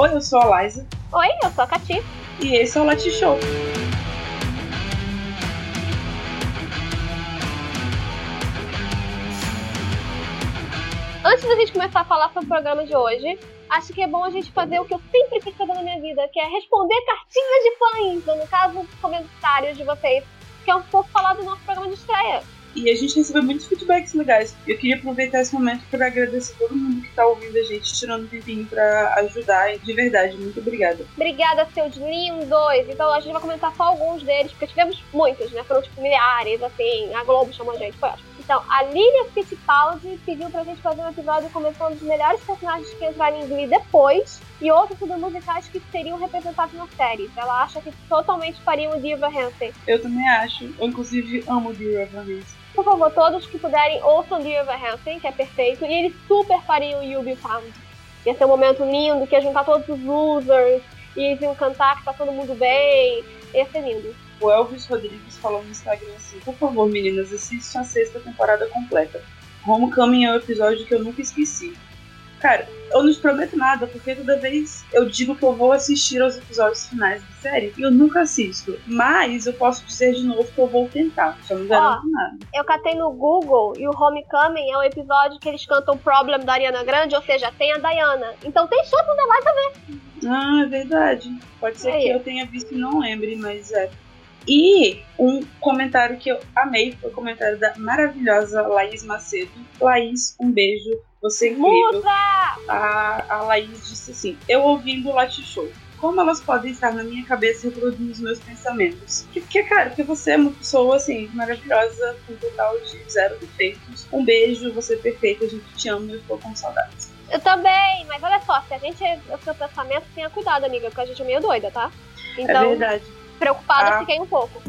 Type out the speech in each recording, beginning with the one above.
Oi, eu sou a Liza. Oi, eu sou a Cati. E esse é o Lati Show. Antes da gente começar a falar sobre o programa de hoje, acho que é bom a gente fazer o que eu sempre quis fazer na minha vida, que é responder cartinhas de fãs, ou no caso, comentários de vocês, que é um pouco falar do nosso programa de estreia. E a gente recebeu muitos feedbacks legais. Eu queria aproveitar esse momento para agradecer todo mundo que tá ouvindo a gente, tirando um tempinho para ajudar. De verdade, muito obrigada. Obrigada, seus lindos! Então a gente vai comentar só alguns deles, porque tivemos muitos, né? Foram tipo milhares, assim. A Globo chamou a gente, foi ótimo. Então, a Lilia Fittipaldi pediu pra gente fazer um episódio comentando os melhores personagens que entraram em Glee depois e outros sobre musicais que seriam representados na série. Ela acha que totalmente fariam o Diva Hansen. Eu também acho. Eu, inclusive, amo Dear Evan Hansen. Por favor, todos que puderem, ouçam Evan Hansen, que é perfeito. E eles super fariam o You Be Found. Ia ser um momento lindo, que ia juntar todos os losers, e eles iam cantar que tá todo mundo bem. Ia ser lindo. O Elvis Rodrigues falou no Instagram assim: Por favor, meninas, assistam a sexta temporada completa. Homecoming é um episódio que eu nunca esqueci. Cara, eu não te prometo nada, porque toda vez eu digo que eu vou assistir aos episódios finais da série e eu nunca assisto. Mas eu posso dizer de novo que eu vou tentar, só não garanto Ó, nada. Eu catei no Google e o Homecoming é um episódio que eles cantam Problem da Ariana Grande, ou seja, tem a Diana. Então tem chance da Liza ver. Ah, é verdade. Pode ser Aí. que eu tenha visto e não lembre, mas é. E um comentário que eu amei foi o comentário da maravilhosa Laís Macedo. Laís, um beijo. Você é incrível. Musa! A, a Laís disse assim: Eu ouvindo o Latte Show. Como elas podem estar na minha cabeça e reproduzindo os meus pensamentos? Porque, cara, porque você é uma pessoa, assim, maravilhosa, com total de zero defeitos. Um beijo, você é perfeita, a gente te ama e eu estou com saudades. Eu também, mas olha só, se a gente é o seu pensamento, tenha cuidado, amiga, porque a gente é meio doida, tá? é Então, verdade. preocupada Ah. fiquei um pouco.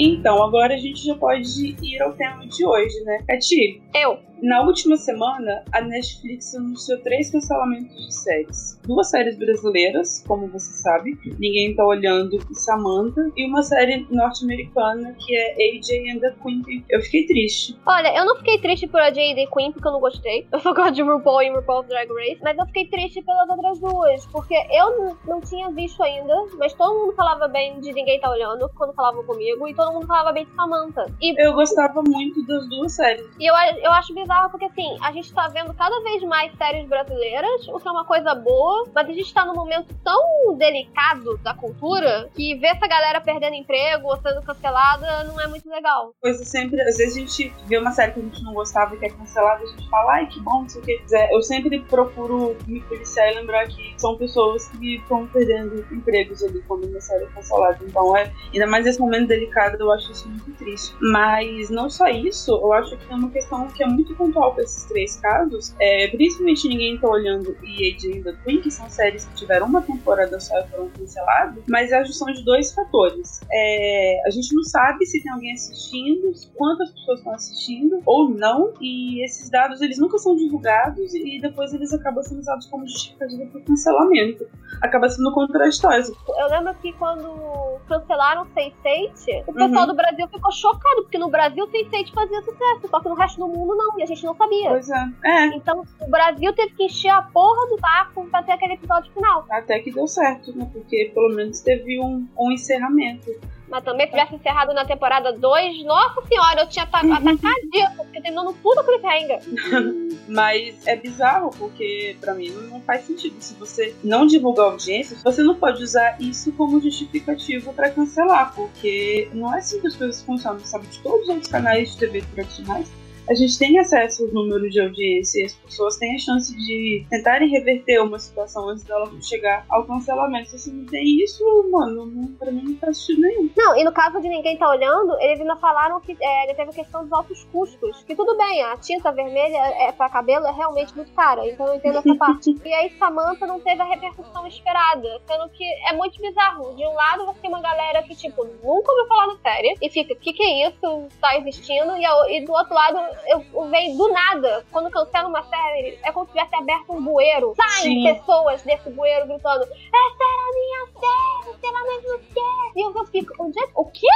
Então, agora a gente já pode ir ao tema de hoje, né? Cati, Eu. Na última semana, a Netflix anunciou três cancelamentos de séries. Duas séries brasileiras, como você sabe, Ninguém Tá Olhando e Samantha, e uma série norte-americana que é AJ and the Queen. Eu fiquei triste. Olha, eu não fiquei triste por a J.D. Queen porque eu não gostei. Eu só gosto de RuPaul e RuPaul's Drag Race. Mas eu fiquei triste pelas outras duas. Porque eu não, não tinha visto ainda. Mas todo mundo falava bem de Ninguém Tá Olhando quando falavam comigo. E todo mundo falava bem de Samantha. E, Eu gostava muito das duas séries. e eu, eu acho bizarro porque, assim, a gente tá vendo cada vez mais séries brasileiras. O que é uma coisa boa. Mas a gente tá num momento tão delicado da cultura. Que ver essa galera perdendo emprego ou sendo cancelada não é muito legal. Coisa sempre, às vezes a gente vê uma série que a gente não gostava e que é cancelada, a gente fala, ai que bom, não sei o que. Zé, Eu sempre procuro me policiar e lembrar que são pessoas que estão perdendo empregos ali quando uma série é cancelada. Então é, ainda mais nesse momento delicado, eu acho isso muito triste. Mas não só isso, eu acho que tem uma questão que é muito pontual para esses três casos. É, principalmente ninguém tá olhando e Age and the Queen, que são séries que tiveram uma temporada só e foram canceladas, mas é a junção de dois fatores. É, a gente não sabe se tem alguém assistindo, quantas pessoas estão assistindo ou não, e esses dados eles nunca são divulgados e depois eles acabam sendo usados como justificativa para cancelamento. Acaba sendo contraditório. Eu lembro que quando cancelaram Sense8, o pessoal Uhum. do Brasil ficou chocado, porque no Brasil Sense8 fazia sucesso, só que no resto do mundo não, e gente não sabia. Pois é. É, Então o Brasil teve que encher a porra do saco pra ter aquele episódio final. até que deu certo, né? Porque pelo menos teve um, um encerramento. Mas também se tivesse encerrado na temporada 2, nossa senhora, eu tinha ta- atacadíssimo, porque terminou no puta cliffhanger. Mas é bizarro, porque pra mim não não faz sentido. Se você não divulgar audiência, você não pode usar isso como justificativo pra cancelar, porque não é assim que as coisas funcionam, sabe? De todos os outros canais de TV tradicionais, a gente tem acesso aos números de audiência e as pessoas têm a chance de tentarem reverter uma situação antes dela chegar ao cancelamento. Se você não tem isso, mano, não, pra mim não faz sentido nenhum. Não, e no caso de ninguém tá olhando, eles ainda falaram que é, teve a questão dos altos custos. Que tudo bem, a tinta vermelha é, pra cabelo é realmente muito cara, então eu entendo essa parte. E aí Samantha não teve a repercussão esperada, sendo que é muito bizarro. De um lado você tem uma galera que, tipo, nunca ouviu falar na série e fica, o que, que é isso? Tá existindo? E, a- e do outro lado, eu, eu vejo do nada, quando cancela uma série, é como se tivesse aberto um bueiro. Saem pessoas desse bueiro gritando: Essa era a minha série, lá mais o quê. E eu, eu fico, onde é? O quê?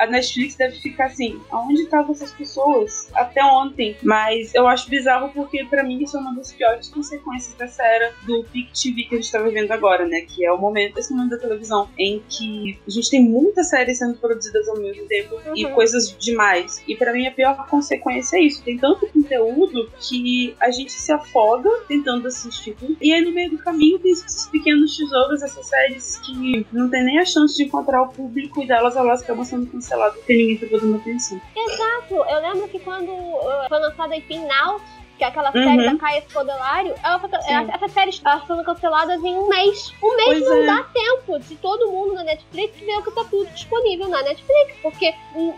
A Netflix deve ficar assim, aonde estavam essas pessoas até ontem? Mas eu acho bizarro porque para mim isso é uma das piores consequências dessa era do Peak TV que a gente tá vivendo agora, né? Que é o momento, esse momento da televisão em que a gente tem muitas séries sendo produzidas ao mesmo tempo uhum. e coisas demais. E para mim a pior consequência é isso. Tem tanto conteúdo que a gente se afoga tentando assistir tudo. E aí no meio do caminho tem esses pequenos tesouros, essas séries que não tem nem a chance de encontrar o público e delas elas acabam sendo canceladas porque ninguém tá dando atenção. Exato. Eu lembro que quando uh, foi lançada em Final que é aquela uhum. série da Caia Spodelário, ela foi, essas séries foram canceladas em um mês. Um mês pois não é. dá tempo de todo mundo na Netflix ver que tá tudo disponível na Netflix, porque hum,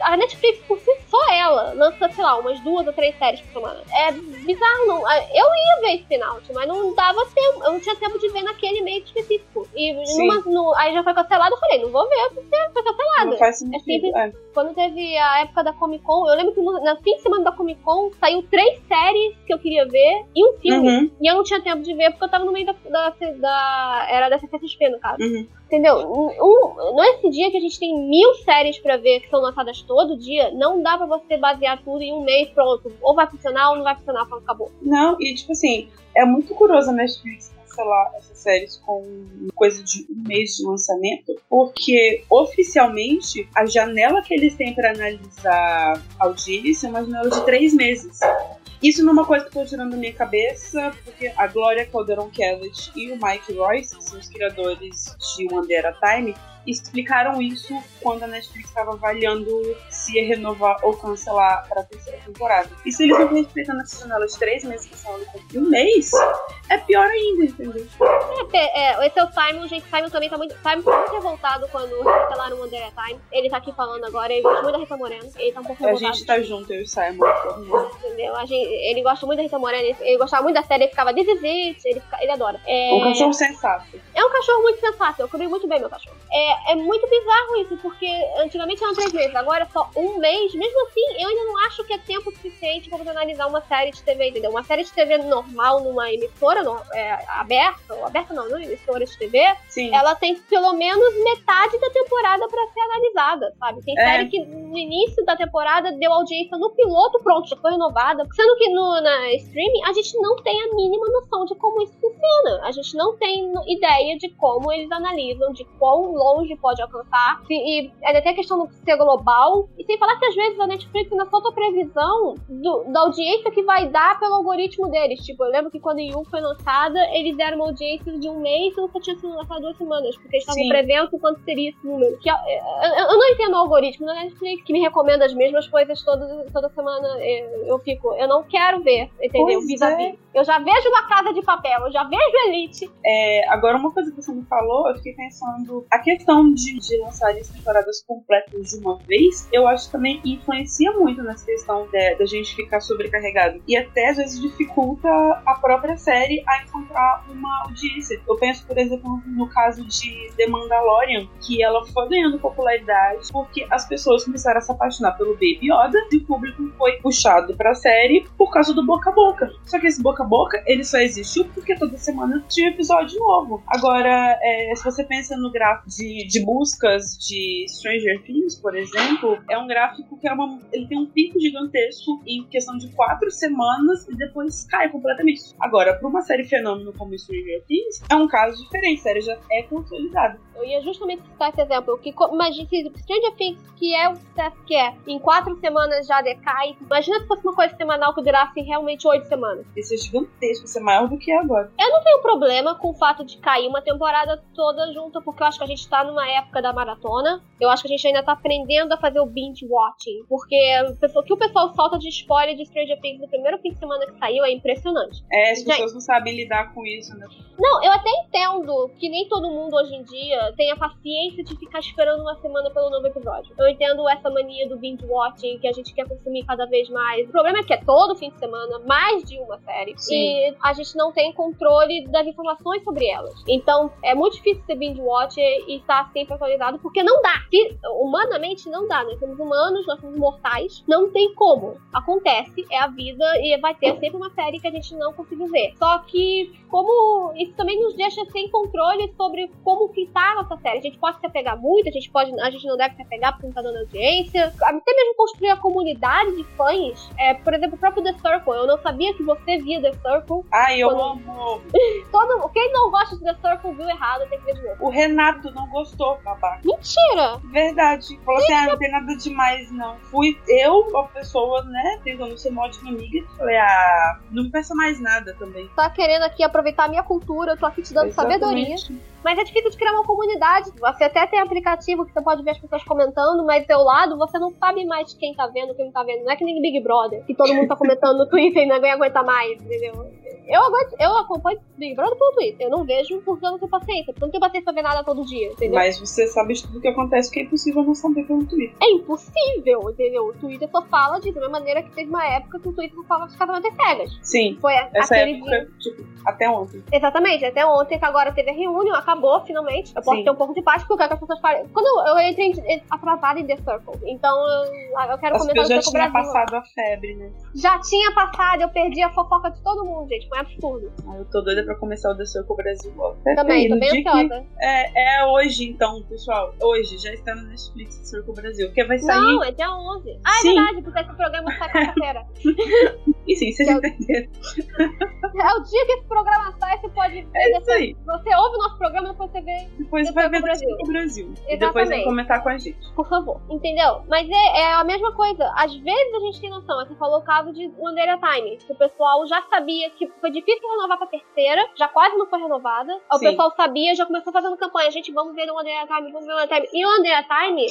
a Netflix por si só ela lança, sei lá, umas duas ou três séries por semana. É bizarro, não. Eu ia ver esse final, mas não dava tempo, eu não tinha tempo de ver naquele mês específico. E numa, no, aí já foi cancelado, eu falei, não vou ver porque foi cancelado. Não faz sentido. É sempre, é. Quando teve a época da Comic Con, eu lembro que no, na fim de semana da Comic Con saiu três três séries que eu queria ver e um filme. Uhum. E eu não tinha tempo de ver porque eu tava no meio da. da, da era da CCXP, no caso. Uhum. Entendeu? Um, nesse dia que a gente tem mil séries para ver que são lançadas todo dia, não dá pra você basear tudo em um mês, pronto. Ou vai funcionar ou não vai funcionar, pronto, acabou. Não, e tipo assim, é muito curioso a Netflix cancelar essas séries com coisa de um mês de lançamento, porque oficialmente a janela que eles têm para analisar audiência é uma janela de três meses. Isso não é uma coisa que eu tô tirando da minha cabeça, porque a Gloria Calderon Kellett e o Mike Royce, que são os criadores de a Time, explicaram isso quando a Netflix estava avaliando se ia renovar ou cancelar para a terceira temporada. E se eles não respeitando essa janela de três meses que são de um mês, é pior ainda, entendeu? É, é, esse é o Simon, gente. Simon também tá muito. Simon foi muito revoltado quando cancelaram o Day Time. Ele tá aqui falando agora, ele gosta muito da Rita Moreno. Ele tá um pouco revoltado. A gente tá junto, eu e o Simon. Entendeu? A gente, ele gosta muito da Rita Moreno, ele, ele gostava muito da série, ele ficava This is it, ele, ele adora. É... Um cachorro sensato. É um cachorro muito sensato, eu cobri muito bem meu cachorro. É, é muito bizarro isso, porque antigamente eram três meses, agora é só um mês. Mesmo assim, eu ainda não acho que é tempo suficiente pra você analisar uma série de TV, entendeu? Uma série de TV normal numa emissora no, é, aberta, ou aberta não, não emissora de TV, Sim. ela tem pelo menos metade da temporada pra ser analisada, sabe? Tem é. série que no início da temporada deu audiência no piloto, pronto, já foi renovada. Sendo que no, na streaming a gente não tem a mínima noção de como isso funciona. A gente não tem ideia de como eles analisam, de quão longe pode alcançar. E, e tem a questão do ser global. E sem falar que às vezes a Netflix ainda solta previsão do, da audiência que vai dar pelo algoritmo deles. Tipo, eu lembro que quando Yu foi lançada, eles deram uma audiência de um mês e só tinha sido lançado duas semanas. Porque eles estavam prevendo quanto seria esse número. Que, eu, eu, eu, não entendo o algoritmo da Netflix que me recomenda as mesmas coisas toda, toda semana. Eu, eu fico, eu não quero ver, entendeu? Vis é. Eu já vejo uma casa de papel, eu já vejo Elite. É, agora, uma coisa que você me falou, eu fiquei pensando. A questão de, de lançar as temporadas completas de uma vez, eu acho que também influencia muito nessa questão da gente ficar sobrecarregado. E até às vezes dificulta a própria série a encontrar uma audiência. Eu penso, por exemplo, no caso de The Mandalorian, que ela foi ganhando popularidade porque as pessoas começaram a se apaixonar pelo Baby Yoda e o público foi puxado pra série por causa do boca a boca. Só que esse boca a boca, ele só existiu porque toda semana tinha episódio novo. Agora, é, se você pensa no gráfico de, de buscas de Stranger Things, por exemplo, é um gráfico que é uma, ele tem um pico gigantesco em questão de quatro semanas e depois cai completamente. Agora, para uma série fenômeno como Stranger Things, é um caso diferente. A série já é consolidada. Eu ia justamente citar esse exemplo. Que, imagina se Stranger Things, que é o sucesso que é, em quatro semanas já decai. Imagina se fosse uma coisa semanal que durasse realmente oito semanas. Isso é gigantesco, é maior do que é agora. Eu não tenho problema com o fato de cair uma temporada toda junta, porque eu acho que a gente tá numa época da maratona. Eu acho que a gente ainda tá aprendendo a fazer o binge watching. Porque o que o pessoal solta de spoiler de Stranger Things no primeiro fim de semana que saiu é impressionante. É, as pessoas não sabem lidar com isso, né? Não, eu até entendo que nem todo mundo hoje em dia tem a paciência de ficar esperando uma semana pelo novo episódio. Eu entendo essa mania do binge watching que a gente quer consumir cada vez mais. O problema é que é todo fim de semana, mais de uma série. Sim. e a gente não tem controle das informações sobre elas. Então, é muito difícil ser binge watch e estar sempre atualizado, porque não dá. Humanamente não dá. Nós somos humanos, nós somos mortais, não tem como. Acontece, é a vida e vai ter sempre uma série que a gente não conseguiu ver. Só que, como isso também nos deixa sem controle sobre como tá a nossa série. A gente pode se apegar muito, a gente pode, a gente não deve se apegar porque não tá dando audiência. Até mesmo construir a comunidade de fãs. É, por exemplo, o próprio The Circle. Eu não sabia que você via The Circle. Ai, eu quando... amo. Todo... Quem não gosta de The Circle viu errado, tem que ver de novo. O Renato não gostou, babaca. Mentira! Verdade. Falou assim, ah, não tem nada demais, não. Fui eu, a pessoa, né, tentando ser uma ótima amiga. Falei, ah, não pensa mais nada também. Tá querendo aqui aproveitar a minha cultura, eu tô aqui te dando Exatamente. sabedoria. Mas é difícil de criar uma comunidade. Você até tem aplicativo que você pode ver as pessoas comentando, mas do teu lado você não sabe mais quem tá vendo, quem não tá vendo. Não é que nem Big Brother, que todo mundo tá comentando no Twitter e ninguém aguenta mais, entendeu? Eu, aguento, eu acompanho Big Brother pelo Twitter. Eu não vejo porque eu não tenho paciência. Porque eu não tenho paciência pra ver nada todo dia, entendeu? Mas você sabe tudo que acontece que é impossível não saber pelo Twitter. É impossível, entendeu? O Twitter só fala de, da mesma maneira que teve uma época que o Twitter só fala de casamentos cegas. Sim. Foi Essa época, dia. tipo, até ontem. Exatamente, até ontem, que agora teve a reunião, acabou finalmente. Eu posso Sim. ter um pouco de paz, porque eu quero que as pessoas falem. Quando eu, eu entrei atrasada em The Circle, então eu, eu quero As comentar já tinha passado a febre, né? Já tinha passado, eu perdi a fofoca de todo mundo, gente. Um absurdo. Ah, eu tô doida pra começar o The Circle Brasil logo. Também, tô bem ansiosa. É, é hoje, então, pessoal. Hoje, já está no Netflix The Circle Brasil. Porque vai sair. Não, é dia 11. Ah, é Sim. verdade, porque esse programa sai quarta-feira. e sim, vocês é entenderam. É o dia que esse programa sai, você pode ver. É isso aí. Você ouve o nosso programa, depois você vê. Depois você vai ver Brasil. o Brasil. Exatamente. E depois vem comentar com a gente. Por favor. Entendeu? Mas é, é, a mesma coisa. Às vezes a gente tem noção. Você falou o caso de Day Time. Que o pessoal já sabia que foi difícil renovar pra terceira. Já quase não foi renovada. O Sim. pessoal sabia, já começou fazendo campanha. Gente, vamos ver o Day Time, vamos ver o Day Time. E o Day Time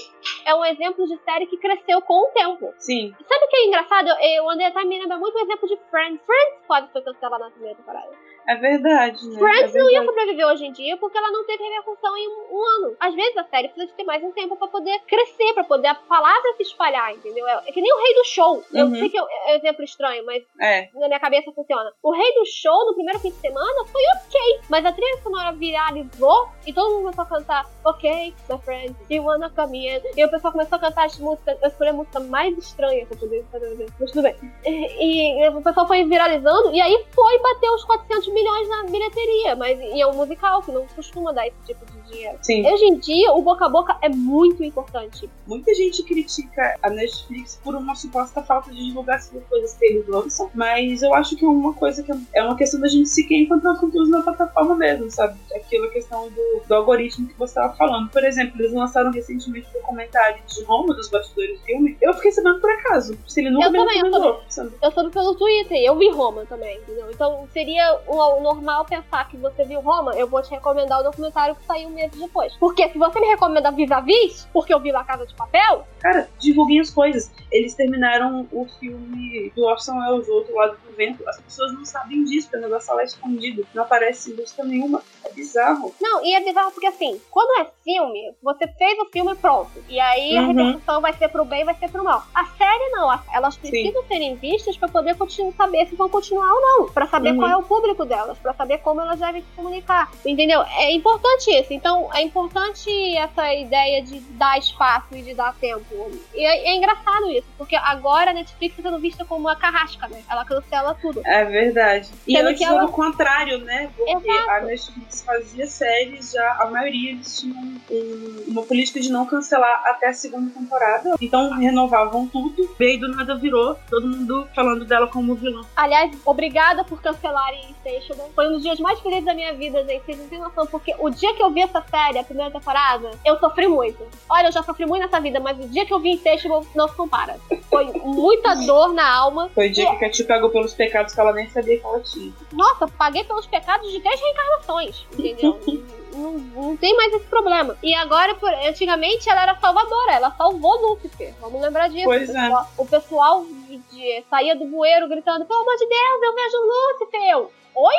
é um exemplo de série que cresceu com o tempo. Sim. Sabe o que é engraçado? O Day Time me lembra muito o exemplo de Friends. Friends quase foi cancelada na primeira temporada. É verdade, né? Friends é verdade. não ia sobreviver hoje em dia porque ela não teve repercussão em um, ano. Às vezes a série precisa de ter mais um tempo pra poder crescer, pra poder a palavra se espalhar, entendeu? É, é que nem o rei do show. Eu uhum. sei que é, é um exemplo estranho, mas é. na minha cabeça funciona. O rei do show, no primeiro fim de semana, foi ok. Mas a trilha sonora viralizou e todo mundo começou a cantar Ok, my friend, you wanna come in? E o pessoal começou a cantar as músicas, eu escolhi a música mais estranha pra poder fazer, mas tudo bem. E, e, o pessoal foi viralizando e aí foi bater os 400 milhões na bilheteria, mas e é um musical que não costuma dar esse tipo de dinheiro. Sim. Hoje em dia, o boca a boca é muito importante. Muita gente critica a Netflix por uma suposta falta de divulgação das coisas que eles lançam, mas eu acho que é uma coisa que é uma questão da gente se quer encontrar conteúdo na plataforma mesmo, sabe? Aquilo, a questão do, do algoritmo que você estava falando. Por exemplo, eles lançaram recentemente um documentário de Roma, dos bastidores do filme. Eu fiquei sabendo por acaso. Se ele nunca eu me também, eu soube, eu soube pelo Twitter, eu vi Roma também, entendeu? Então seria o normal pensar que você viu Roma, eu vou te recomendar o documentário que saiu meses depois. Porque se você me recomenda Vis-a-Vis, porque eu vi La Casa de Papel... Cara, divulguem as coisas. Eles terminaram o filme do Orson Welles, do outro lado do vento. As pessoas não sabem disso, porque o negócio lá é escondido. Não aparece busca nenhuma. É bizarro. Não, e é bizarro porque assim, quando é filme, você fez o filme pronto. E aí uhum. a repercussão vai ser pro bem, vai ser pro mal. A série não, elas precisam Sim. serem vistas para poder continuar, saber se vão continuar ou não. para saber uhum. qual é o público delas, para saber como elas devem se comunicar. Entendeu? É importante isso. Então, é importante essa ideia de dar espaço e de dar tempo. E é, é engraçado isso, porque agora a Netflix está sendo vista como uma carrasca, né? Ela cancela tudo. É verdade. E Sendo antes ela... era o contrário, né? Porque Exato. a Netflix fazia séries, já a maioria eles tinham um, uma política de não cancelar até a segunda temporada. Então renovavam tudo. Veio do nada virou todo mundo falando dela como vilã. Aliás, obrigada por cancelarem Insatiable. Foi um dos dias mais felizes da minha vida, gente. Vocês não têm noção, porque o dia que eu vi essa série, a primeira temporada, eu sofri muito. Olha, eu já sofri muito nessa vida, mas o dia que eu vi Insatiable não se compara. Foi muita dor na alma. Foi o dia e... que a Katy pagou pelos pecados que ela nem sabia que ela tinha. Nossa, paguei pelos pecados de três reencarnações, entendeu? não, não tem mais esse problema. E agora, por, antigamente, ela era salvadora, ela salvou Lúcifer. Vamos lembrar disso. Pois o é. pessoal, o pessoal de, saía do bueiro gritando: pelo amor de Deus, eu vejo Lúcifer. Eu, Oi?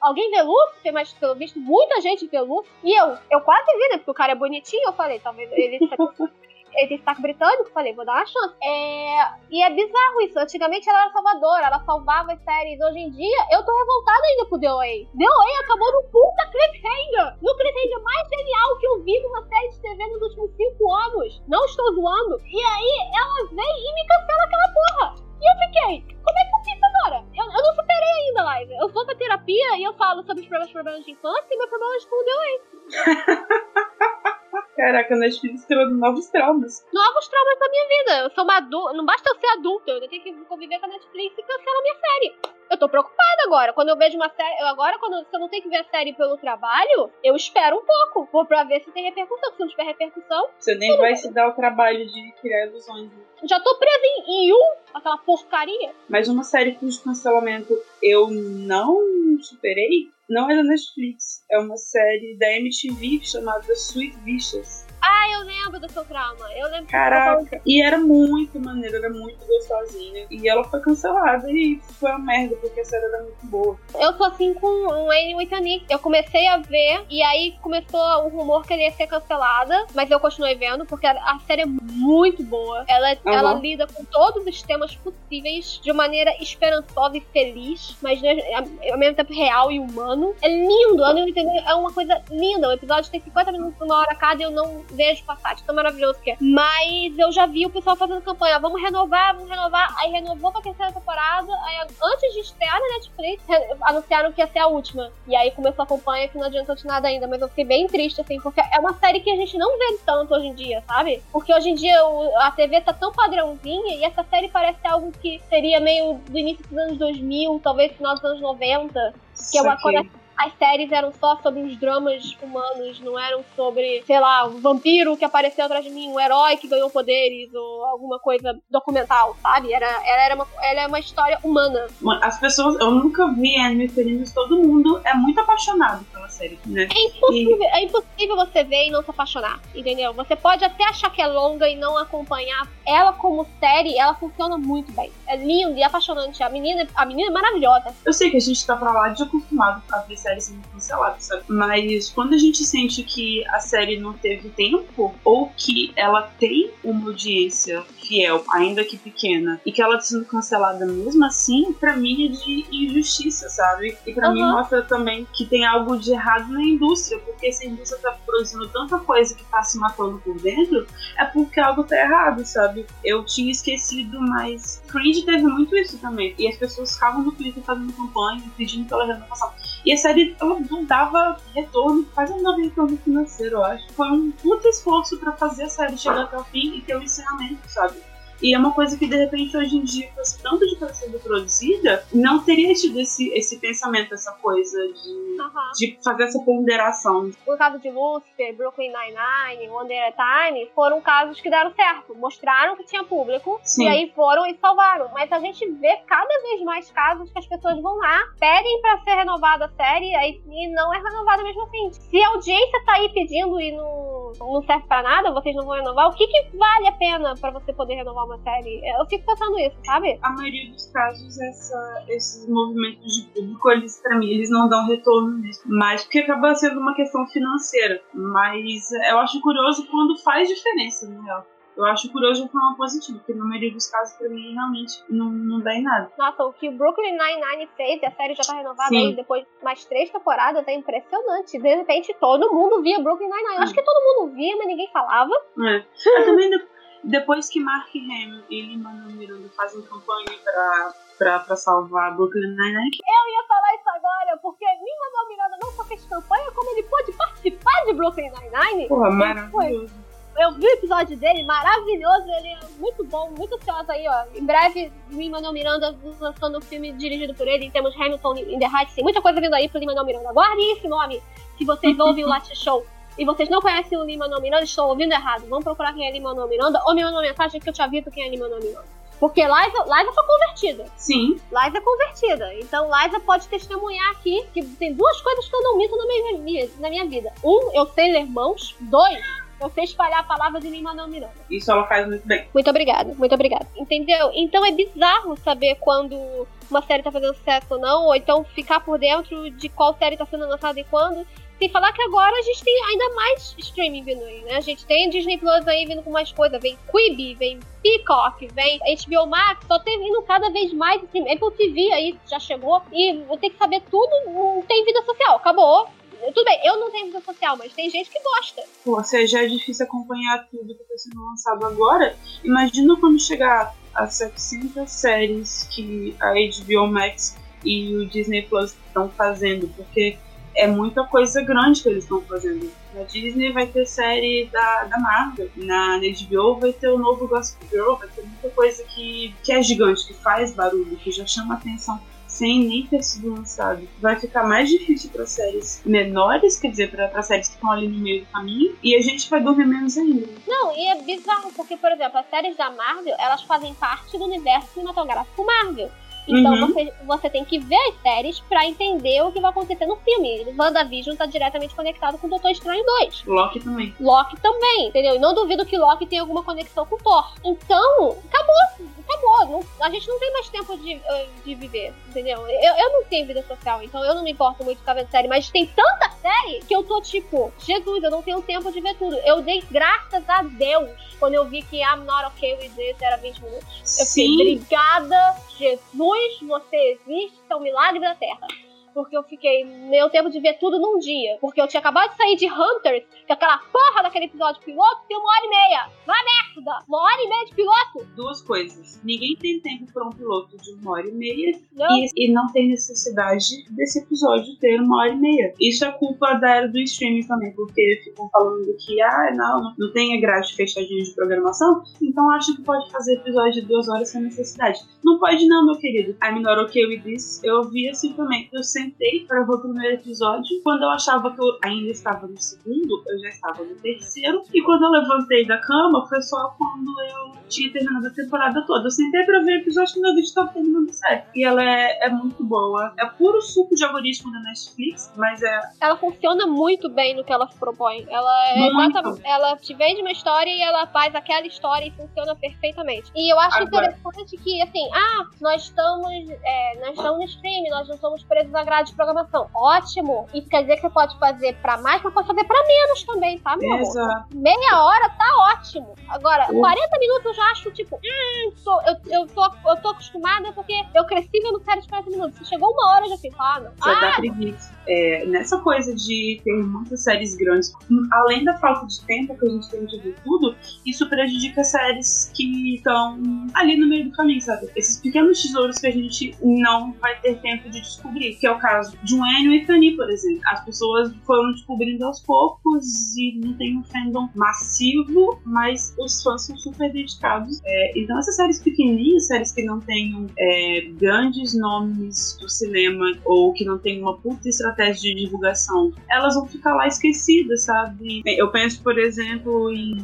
Alguém vê Lúcifer, mas pelo visto muita gente vê Lúcifer. E eu, eu quase vi, né? Porque o cara é bonitinho. Eu falei, talvez ele. Ele tem sotaque britânico, falei, vou dar uma chance. É... E é bizarro isso. Antigamente ela era salvadora, ela salvava as séries. Hoje em dia, eu tô revoltada ainda com The OA. The OA acabou no puta cliffhanger. No cliffhanger mais genial que eu vi numa série de TV nos últimos cinco anos. Não estou zoando. E aí, ela vem e me cancela aquela porra. E eu fiquei, como é que eu fiz agora? Eu, eu não superei ainda, Live. Eu vou pra terapia e eu falo sobre os problemas, problemas de infância e meu problema de com The OA. Caraca, a Netflix criando novos traumas. Novos traumas da minha vida. Eu sou uma adulta. Não basta eu ser adulta, eu ainda tenho que conviver com a Netflix e cancelar minha série. Eu tô preocupada agora. Quando eu vejo uma série. Agora, quando se eu não tenho que ver a série pelo trabalho, eu espero um pouco. Vou pra ver se tem repercussão. Se não tiver repercussão. Você nem vai se dar o trabalho de criar ilusões. Né? Já tô presa em You, aquela porcaria. Mas uma série cujo cancelamento eu não superei não é da Netflix, é uma série da MTV chamada Sweet Vicious. Ah, eu lembro do seu trauma. Eu lembro Caraca. E era muito maneiro, era muito gostosinha. E ela foi cancelada e foi uma merda, porque a série era muito boa. Eu tô assim com o Annie Whitney. Eu comecei a ver, e aí começou o rumor que ela ia ser cancelada, mas eu continuei vendo, porque a série é muito boa. Ela, uhum. ela lida com todos os temas possíveis de maneira esperançosa e feliz, mas ao mesmo tempo real e humano. É lindo, Annie Whitney é uma coisa linda. O episódio tem 50 minutos, uma hora cada, e eu não vejo passar, tão maravilhoso que é. Mas eu já vi o pessoal fazendo campanha, vamos renovar, vamos renovar. Aí renovou pra terceira temporada. Aí antes de estrear na Netflix, anunciaram que ia ser a última. E aí começou a campanha que não adiantou de nada ainda. Mas eu fiquei bem triste, assim, porque é uma série que a gente não vê tanto hoje em dia, sabe? Porque hoje em dia a TV tá tão padrãozinha e essa série parece algo que seria meio do início dos anos 2000, talvez final dos anos 90. Que é uma coisa as séries eram só sobre os dramas humanos, não eram sobre, sei lá, um vampiro que apareceu atrás de mim, um herói que ganhou poderes, ou alguma coisa documental, sabe? Era, ela, era uma, ela é uma história humana. As pessoas, eu nunca vi anime feliz, todo mundo é muito apaixonado pela série, né? É impossível, e... é impossível você ver e não se apaixonar, entendeu? Você pode até achar que é longa e não acompanhar. Ela, como série, ela funciona muito bem. É linda e apaixonante. A menina, a menina é maravilhosa. Eu sei que a gente tá pra lá de acostumado a ver série sendo cancelada, sabe? Mas quando a gente sente que a série não teve tempo, ou que ela tem uma audiência fiel, ainda que pequena, e que ela tá sendo cancelada mesmo assim, pra mim é de injustiça, sabe? E pra uhum. mim mostra também que tem algo de errado na indústria, porque se a indústria tá produzindo tanta coisa que tá se matando por dentro, é porque algo tá errado, sabe? Eu tinha esquecido, mas Creed teve muito isso também. E as pessoas ficavam no Twitter fazendo campanha, pedindo pela renovação. E a série ela não dava retorno, quase não dava retorno financeiro, eu acho. Foi um puta esforço para fazer a série chegar até o fim e ter o um encerramento, sabe? E é uma coisa que, de repente, hoje em dia, fosse tanto de estar sendo produzida, não teria tido esse, esse pensamento, essa coisa de, uhum. de fazer essa ponderação. O caso de Lucifer, Brooklyn Nine-Nine, Wonder Time foram casos que deram certo. Mostraram que tinha público Sim. e aí foram e salvaram. Mas a gente vê cada vez mais casos que as pessoas vão lá, pedem para ser renovada a série aí, e não é renovada mesmo assim. Se a audiência tá aí pedindo e não, não serve para nada, vocês não vão renovar, o que, que vale a pena para você poder renovar uma série. Eu fico pensando isso, sabe? A maioria dos casos, essa, esses movimentos de público, eles, pra mim, eles não dão retorno mesmo. Mas porque acaba sendo uma questão financeira. Mas eu acho curioso quando faz diferença, no real. Eu acho curioso de forma positiva, porque na maioria dos casos, pra mim, realmente não, não dá em nada. Nossa, o que o Brooklyn Nine-Nine fez, e a série já tá renovada Sim. aí depois de mais três temporadas, é impressionante. De repente, todo mundo via Brooklyn Nine-Nine. Acho que todo mundo via, mas ninguém falava. É. Eu também depois que Mark Hamill e Lin-Manuel Miranda fazem campanha pra, pra, pra salvar Brooklyn Nine-Nine... Eu ia falar isso agora, porque Lin-Manuel Miranda não só fez campanha, como ele pôde participar de Brooklyn Nine-Nine. Porra, maravilhoso. Eu vi o episódio dele, maravilhoso, ele é muito bom, muito ansioso aí, ó. Em breve, Lin-Manuel Miranda lançando um filme dirigido por ele, temos Hamilton in the Heights, tem muita coisa vindo aí pro Lin-Manuel Miranda. Guarde esse nome, se vocês ouvem o Latte Show e vocês não conhecem o Lima Miranda, estão ouvindo errado. Vamos procurar quem é Lima Miranda ou me mandam uma mensagem que eu te aviso quem é Lima Miranda. Porque Liza, Liza foi convertida. Sim. Liza é convertida. Então Liza pode testemunhar aqui que tem duas coisas que eu não minto na minha, na minha vida. Um, eu sei ler mãos. Dois, eu sei espalhar a palavra de Lima não Miranda. Isso ela faz muito bem. Muito obrigada, muito obrigada. Entendeu? Então é bizarro saber quando uma série tá fazendo sucesso ou não, ou então ficar por dentro de qual série tá sendo lançada e quando. Sem falar que agora a gente tem ainda mais streaming vindo aí, né? A gente tem Disney Plus aí vindo com mais coisa. Vem Quibi, vem Peacock, vem HBO Max, só tem vindo cada vez mais. Assim, Apple TV aí já chegou. E vou ter que saber tudo. Não tem vida social, acabou. Tudo bem, eu não tenho vida social, mas tem gente que gosta. Pô, se já é difícil acompanhar tudo que está sendo lançado agora, imagina quando chegar as 700 séries que a HBO Max e o Disney Plus estão fazendo, porque é muita coisa grande que eles estão fazendo. Na Disney vai ter série da, da Marvel, na, HBO vai ter o novo Gospel Girl, vai ter muita coisa que, que é gigante, que faz barulho, que já chama atenção sem nem ter sido lançado. Vai ficar mais difícil para séries menores, quer dizer, para séries que estão ali no meio do caminho, e a gente vai dormir menos ainda. Não, e é bizarro, porque, por exemplo, as séries da Marvel, elas fazem parte do universo cinematográfico Marvel. Então uhum. você, você tem que ver as séries pra entender o que vai acontecer no filme. WandaVision tá diretamente conectado com o Doutor Estranho 2. Loki também. Loki também, entendeu? E não duvido que Loki tenha alguma conexão com o Thor. Então, acabou. Acabou. Não, a gente não tem mais tempo de, eh, de viver, entendeu? Eu, eu não tenho vida social, então eu não me importo muito com a série, mas tem tanta série que eu tô tipo, Jesus, eu não tenho tempo de ver tudo. Eu dei graças a Deus quando eu vi que I'm not okay with this era 20 minutos. Eu Sim. fiquei, obrigada, Jesus, você existe, é um milagre da Terra porque eu fiquei meu tempo de ver tudo num dia. Porque eu tinha acabado de sair de Hunters, que é aquela porra daquele episódio piloto tem uma hora e meia. Uma merda! Uma hora e meia de piloto! Duas coisas. Ninguém tem tempo para um piloto de uma hora e meia. Não. E, e, não tem necessidade desse episódio ter uma hora e meia. Isso é culpa da era do streaming também, porque ficam falando que, ah, não, não tem a grade fechadinha de programação, então acho que pode fazer episódio de duas horas sem necessidade. Não pode não, meu querido. I'm not okay with this. Eu vi assim também. Eu sempre sentei para ver o primeiro episódio. Quando eu achava que eu ainda estava no segundo, eu já estava no terceiro. E quando eu levantei da cama, foi só quando eu tinha terminado a temporada toda. Eu sentei pra ver o episódio quando eu vi que estava terminando série. E ela é, é muito boa. É puro suco de algoritmo da Netflix, mas é. Ela funciona muito bem no que ela propõe. Ela é exatamente. Ela te vende uma história e ela faz aquela história e funciona perfeitamente. E eu acho Agora... interessante que, assim, ah, nós estamos. É, nós estamos no stream, nós não somos presos à grade de programação. Ótimo. Isso quer dizer que você pode fazer pra mais, mas pode fazer pra menos também, tá, meu Exato. amor? Meia hora tá ótimo. Agora, 40 minutos eu já acho, tipo, hum, tô, eu, eu, tô, eu tô acostumada porque eu cresci vendo série de 40 minutos. Se chegou uma hora, eu já fico, ah, não. Já ah, dá preguiça. É, nessa coisa de ter muitas séries grandes, além da falta de tempo que a gente tem de ver tudo, isso prejudica séries que estão ali no meio do caminho, sabe? Esses pequenos tesouros que a gente não vai ter tempo de descobrir, que é o caso de um Enio e Fanny, por exemplo. As pessoas foram descobrindo aos poucos e não tem um fandom massivo, mas os fãs são super dedicados. É, então essas séries pequenininhas, séries que não tenham é, grandes nomes do cinema ou que não tem uma puta estratégia de divulgação, elas vão ficar lá esquecidas, sabe? Eu penso, por exemplo, em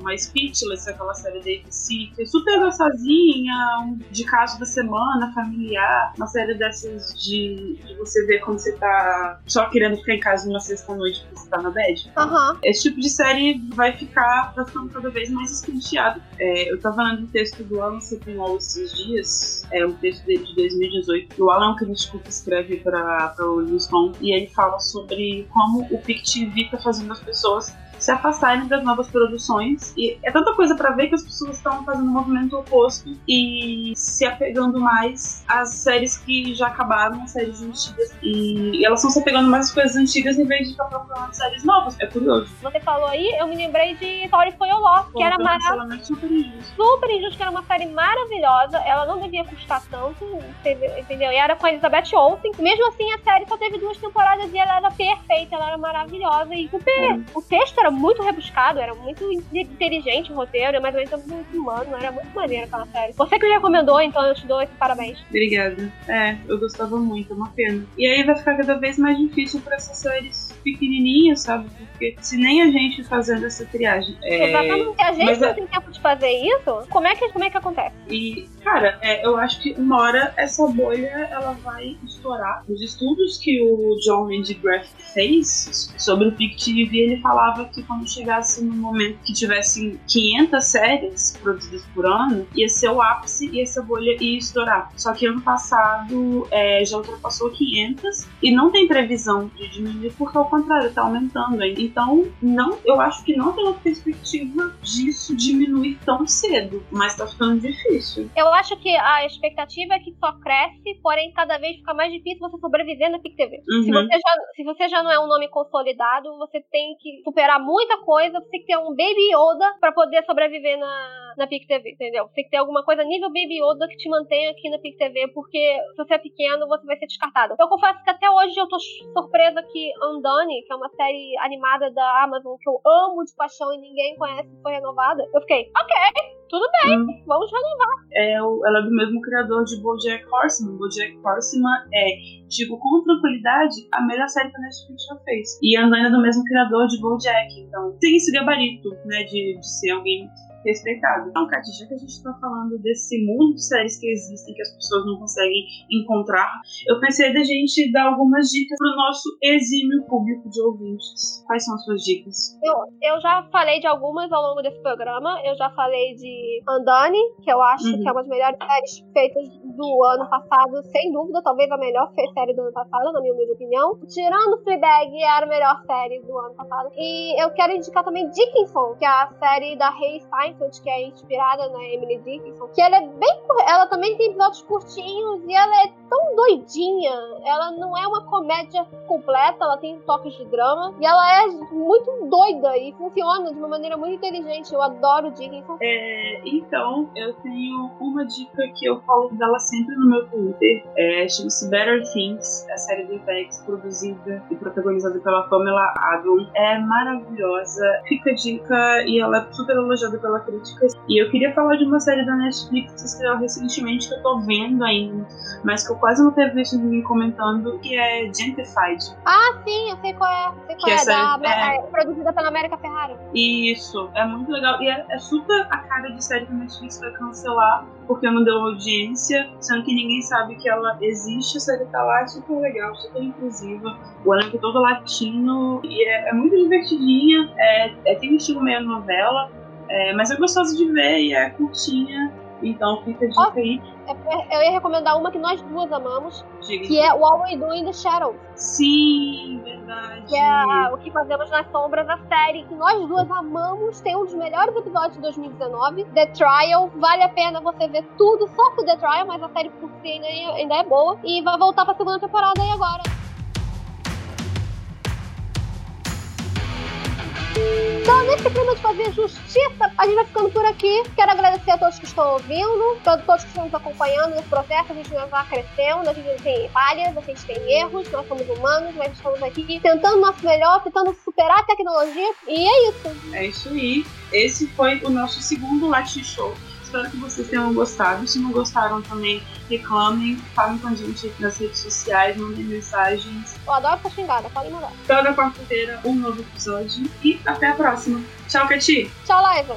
uma Speechless, aquela série da ABC, que é super gostosinha, um de caso da semana, familiar, uma série dessas de, de você ver como você tá só querendo ficar em casa numa sexta-noite porque você tá na bed. Uhum. Esse tipo de série vai ficar, vai ficando cada vez mais escanteado. É, eu tava lendo um texto do Alan Sepinwall esses dias, é um texto dele de 2018. O Alan é um crítico que escreve para o Newsroom e ele fala sobre como o PicTV tá fazendo as pessoas se afastarem das novas produções. E é tanta coisa para ver que as pessoas estão fazendo um movimento oposto e se apegando mais às séries que já acabaram, às séries antigas. E elas estão se apegando mais às coisas antigas em vez de estar procurando séries novas. É curioso. Você falou aí, eu me lembrei de Tori foi o Lost, que era maravilhosa. Super injusto. Super injusto, que era uma série maravilhosa. Ela não devia custar tanto, entendeu? E era com a Elizabeth Olsen. Mesmo assim, a série só teve duas temporadas e ela era perfeita, ela era maravilhosa. E super. O texto era era muito rebuscado, era muito inteligente o roteiro, mas também muito humano, era muito maneiro aquela série. Você que recomendou, então eu te dou esse parabéns. Obrigada. É, eu gostava muito, é uma pena. E aí vai ficar cada vez mais difícil para essas séries pequenininhas, sabe? Porque se nem a gente fazendo essa triagem. É... Exatamente. A gente não é... tem tempo de fazer isso, como é que, como é que acontece? E, cara, é, eu acho que uma hora essa bolha ela vai estourar. Os estudos que o John McGrath fez sobre o PicTV, ele falava que que quando chegasse no momento que tivessem 500 séries produzidas por ano, ia ser o ápice e essa bolha ia estourar. Só que ano passado é, já ultrapassou 500 e não tem previsão de diminuir, porque ao contrário, tá aumentando ainda. Então, não, eu acho que não tem uma perspectiva disso diminuir tão cedo, mas tá ficando difícil. Eu acho que a expectativa é que só cresce, porém cada vez fica mais difícil você sobreviver na PIC TV. Uhum. Se, você já, se você já não é um nome consolidado, você tem que superar muita coisa, você tem que ter um Baby Yoda para poder sobreviver na, na PIC TV, entendeu? Você tem que ter alguma coisa nível Baby Yoda que te mantenha aqui na PIC TV, porque se você é pequeno, você vai ser descartado. Eu confesso que até hoje eu tô surpresa que Undone, que é uma série animada da Amazon que eu amo de paixão e ninguém conhece, foi renovada. Eu fiquei, ok, tudo bem, hum. vamos renovar. É, ela é do mesmo criador de BoJack Horseman. BoJack Horseman é, digo com tranquilidade, a melhor série que a Netflix já fez. E Undone é do mesmo criador de BoJack, então tem esse gabarito, né, de, de ser alguém respeitado. Então, Kátia, já que a gente está falando desse mundo de séries que existem, que as pessoas não conseguem encontrar, eu pensei da gente dar algumas dicas para o nosso exímio público de ouvintes. Quais são as suas dicas? Eu, eu já falei de algumas ao longo desse programa. Eu já falei de Andani, que eu acho uhum. que é uma das melhores séries feitas do ano passado, sem dúvida, talvez a melhor série do ano passado, na minha humilde opinião. Tirando Fleabag, era a melhor série do ano passado. E eu quero indicar também Dickinson, que é a série da Ray Stein Seinfeld, que é inspirada na Emily Dickinson, que ela é bem. Ela também tem episódios curtinhos e ela é tão doidinha. Ela não é uma comédia completa, ela tem toques de drama. E ela é muito doida e funciona de uma maneira muito inteligente. Eu adoro Dickinson. É, então, eu tenho uma dica que eu falo dela sempre no meu Twitter. É, Chama-se Better Things, a série do FX, produzida e protagonizada pela Pamela Adlon. É maravilhosa. Fica a dica e ela é super elogiada pela críticas. E eu queria falar de uma série da Netflix que estreou recentemente que eu tô vendo ainda, mas que eu quase não teve visto ninguém comentando, que é Gentrified. Ah, sim, eu sei qual é. Sei qual que é, série, da, é, é, produzida pela América Ferrara. Isso, é muito legal. E é, é super a cara de série que a Netflix vai cancelar porque não deu audiência, sendo que ninguém sabe que ela existe, a série tá lá, é super legal, super inclusiva, o elenco é todo latino e é, é muito divertidinha, é, é, tem um estilo meio novela, é, mas é gostoso de ver e é curtinha. Então fica a dica aí. É, eu ia recomendar uma que nós duas amamos, Diga. que é What We Do in the Shadows. Sim, verdade. Que é o que fazemos nas sombras, a série que nós duas amamos. Tem um dos melhores episódios de 2019, The Trial. Vale a pena você ver tudo só com The Trial, mas a série por si ainda, ainda é boa. E vai voltar pra segunda temporada aí agora. Nesse clima de fazer justiça, a gente vai ficando por aqui. Quero agradecer a todos que estão ouvindo, a todos que estão nos acompanhando nesse processo. A gente vai crescendo, a gente tem falhas, a gente tem erros, nós somos humanos, mas estamos aqui tentando o nosso melhor, tentando superar a tecnologia. E é isso. É isso aí. Esse foi o nosso segundo Latin Show. Espero que vocês tenham gostado. Se não gostaram também, reclamem, falem com a gente nas redes sociais, mandem mensagens. Eu adoro ser xingada, podem mandar. Toda quarta-feira, um novo episódio. E até a próxima. Tchau, Cati. Tchau, Liza.